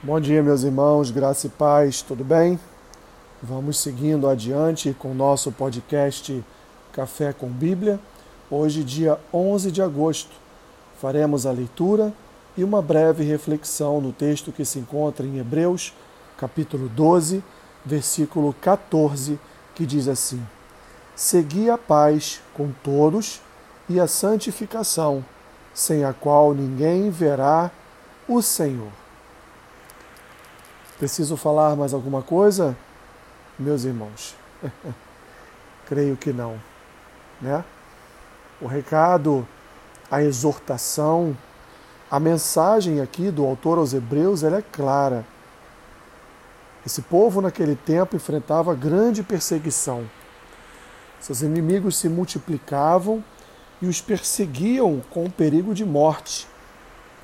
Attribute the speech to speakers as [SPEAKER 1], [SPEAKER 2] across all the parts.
[SPEAKER 1] Bom dia, meus irmãos, graça e paz, tudo bem? Vamos seguindo adiante com o nosso podcast Café com Bíblia. Hoje, dia 11 de agosto, faremos a leitura e uma breve reflexão no texto que se encontra em Hebreus, capítulo 12, versículo 14, que diz assim: Segui a paz com todos e a santificação, sem a qual ninguém verá o Senhor. Preciso falar mais alguma coisa, meus irmãos? Creio que não, né? O recado, a exortação, a mensagem aqui do autor aos Hebreus, ela é clara. Esse povo naquele tempo enfrentava grande perseguição. Seus inimigos se multiplicavam e os perseguiam com perigo de morte.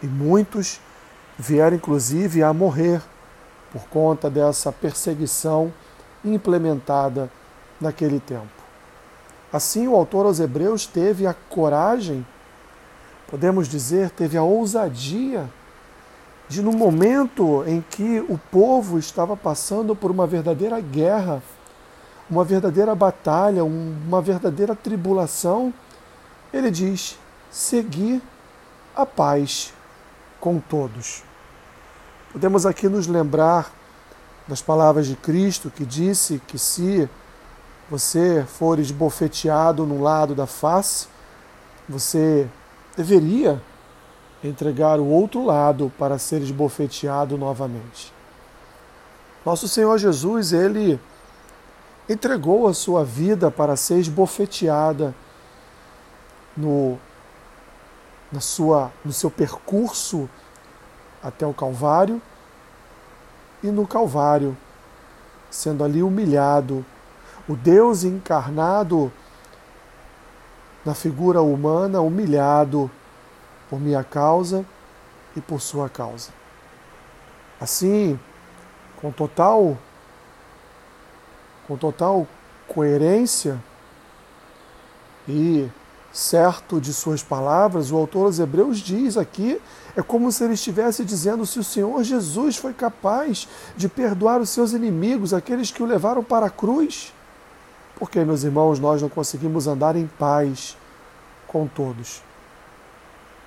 [SPEAKER 1] E muitos vieram inclusive a morrer por conta dessa perseguição implementada naquele tempo. Assim, o autor aos Hebreus teve a coragem, podemos dizer, teve a ousadia de, no momento em que o povo estava passando por uma verdadeira guerra, uma verdadeira batalha, uma verdadeira tribulação, ele diz: seguir a paz com todos. Podemos aqui nos lembrar das palavras de Cristo que disse que se você for esbofeteado no lado da face, você deveria entregar o outro lado para ser esbofeteado novamente. Nosso Senhor Jesus, ele entregou a sua vida para ser esbofeteada no, na sua, no seu percurso até o Calvário e no Calvário, sendo ali humilhado, o Deus encarnado na figura humana, humilhado por minha causa e por sua causa. Assim, com total com total coerência e certo de suas palavras, o autor aos Hebreus diz aqui, é como se ele estivesse dizendo: se o Senhor Jesus foi capaz de perdoar os seus inimigos, aqueles que o levaram para a cruz, porque, meus irmãos, nós não conseguimos andar em paz com todos.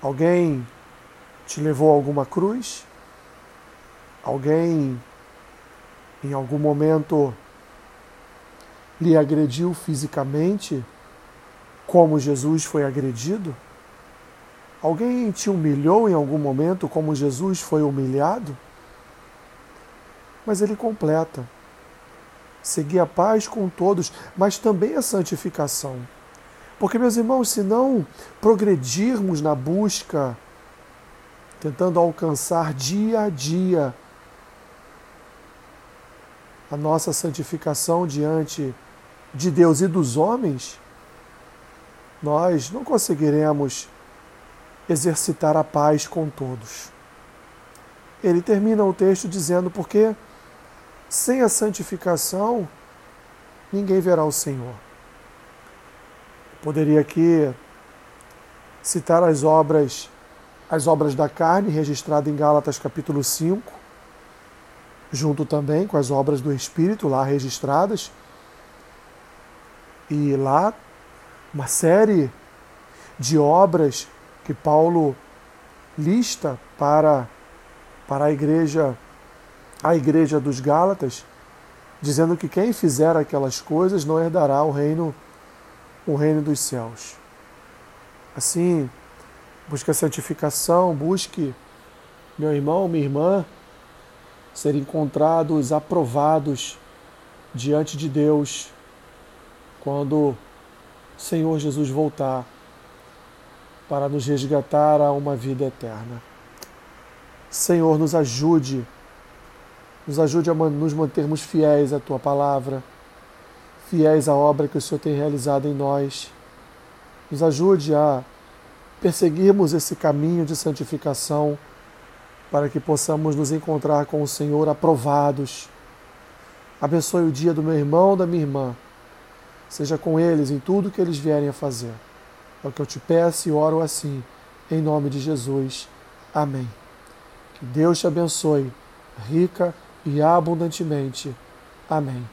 [SPEAKER 1] Alguém te levou a alguma cruz? Alguém, em algum momento, lhe agrediu fisicamente? Como Jesus foi agredido? Alguém te humilhou em algum momento como Jesus foi humilhado? Mas ele completa. Seguir a paz com todos, mas também a santificação. Porque, meus irmãos, se não progredirmos na busca, tentando alcançar dia a dia a nossa santificação diante de Deus e dos homens, nós não conseguiremos exercitar a paz com todos. Ele termina o texto dizendo: porque sem a santificação ninguém verá o Senhor. Poderia aqui citar as obras as obras da carne registradas em Gálatas capítulo 5, junto também com as obras do espírito lá registradas. E lá uma série de obras que Paulo lista para, para a igreja a igreja dos Gálatas, dizendo que quem fizer aquelas coisas não herdará o reino o reino dos céus. Assim, busque a santificação, busque meu irmão, minha irmã, ser encontrados aprovados diante de Deus quando Senhor Jesus voltar para nos resgatar a uma vida eterna. Senhor, nos ajude, nos ajude a nos mantermos fiéis à tua palavra, fiéis à obra que o Senhor tem realizado em nós. Nos ajude a perseguirmos esse caminho de santificação para que possamos nos encontrar com o Senhor aprovados. Abençoe o dia do meu irmão, da minha irmã Seja com eles em tudo que eles vierem a fazer. É o que eu te peço e oro assim, em nome de Jesus. Amém. Que Deus te abençoe, rica e abundantemente. Amém.